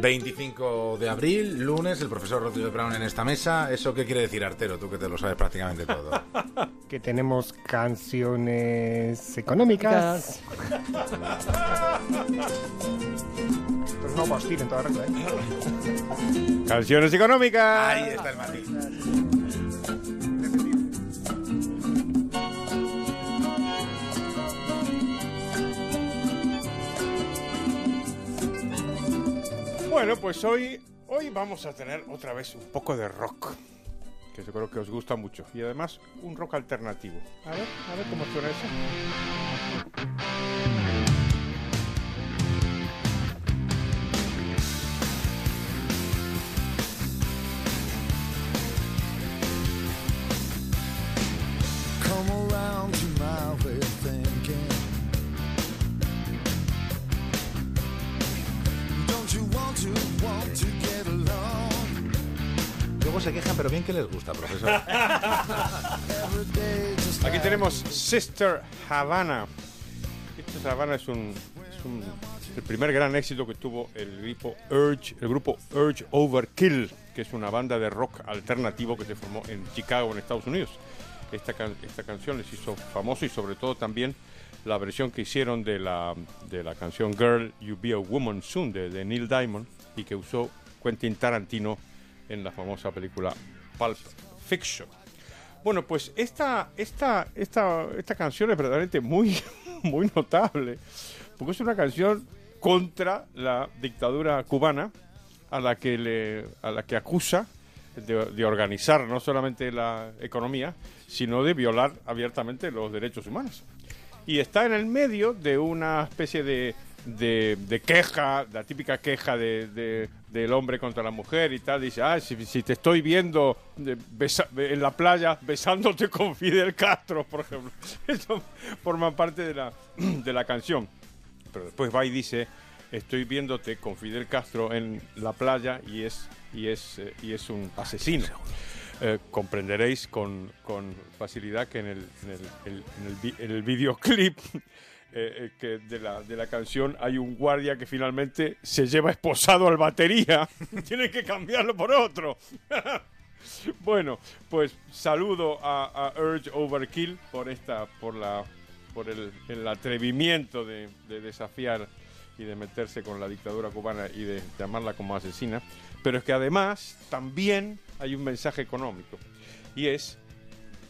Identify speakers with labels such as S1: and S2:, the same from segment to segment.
S1: 25 de abril, lunes, el profesor Rodrigo Brown en esta mesa. ¿Eso qué quiere decir, Artero? Tú que te lo sabes prácticamente todo.
S2: que tenemos canciones económicas. Pero no hostil en toda regla, ¿eh?
S3: Canciones económicas.
S1: Ahí está el matiz.
S3: Bueno, pues hoy, hoy vamos a tener otra vez un poco de rock, que yo creo que os gusta mucho, y además un rock alternativo. A ver, a ver cómo suena eso.
S1: Se quejan, pero bien que les gusta, profesor.
S3: Aquí tenemos Sister Havana. Sister Havana es un, es un- el primer gran éxito que tuvo el grupo Urge, el grupo Urge Overkill, que es una banda de rock alternativo que se formó en Chicago, en Estados Unidos. Esta, can- esta canción les hizo famoso y sobre todo también la versión que hicieron de la, de la canción Girl You Be a Woman Soon de, de Neil Diamond y que usó Quentin Tarantino en la famosa película Pulp Fiction. Bueno, pues esta, esta, esta, esta canción es verdaderamente muy, muy notable, porque es una canción contra la dictadura cubana a la que, le, a la que acusa de, de organizar no solamente la economía, sino de violar abiertamente los derechos humanos. Y está en el medio de una especie de, de, de queja, la típica queja de, de- del hombre contra la mujer y tal. Dice, ah, si, si te estoy viendo de- besa- en la playa besándote con Fidel Castro, por ejemplo. Eso forma parte de la, de la canción. Pero después va y dice, estoy viéndote con Fidel Castro en la playa y es, y es, eh, y es un asesino. Eh, comprenderéis con, con facilidad que en el, en el, en el en el videoclip eh, eh, que de, la, de la canción hay un guardia que finalmente se lleva esposado al batería. Tienen que cambiarlo por otro. bueno, pues saludo a, a Urge Overkill por esta, por la, por el, el atrevimiento de, de desafiar y de meterse con la dictadura cubana y de llamarla como asesina. Pero es que además también hay un mensaje económico y es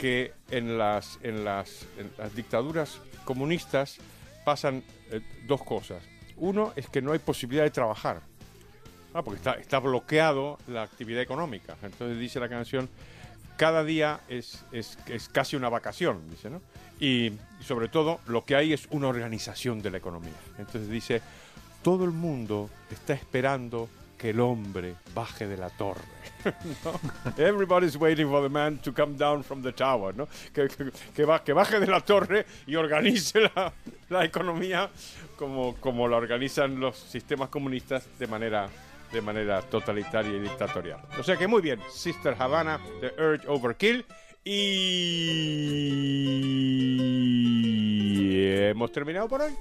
S3: que en las, en las, dictaduras comunistas pasan eh, dos cosas. Uno es que no hay posibilidad de trabajar. Ah, porque está, está bloqueado la actividad económica. Entonces dice la canción, cada día es, es, es casi una vacación, dice, ¿no? Y sobre todo lo que hay es una organización de la economía. Entonces dice, todo el mundo está esperando que el hombre baje de la torre. ¿no? Everybody's waiting for the man to come down from the tower, ¿no? Que, que, que ba- que baje de la torre y organice la, la economía como, como la organizan los sistemas comunistas de manera, de manera totalitaria y dictatorial. O sea que muy bien, Sister Havana de Urge Overkill y hemos terminado por hoy.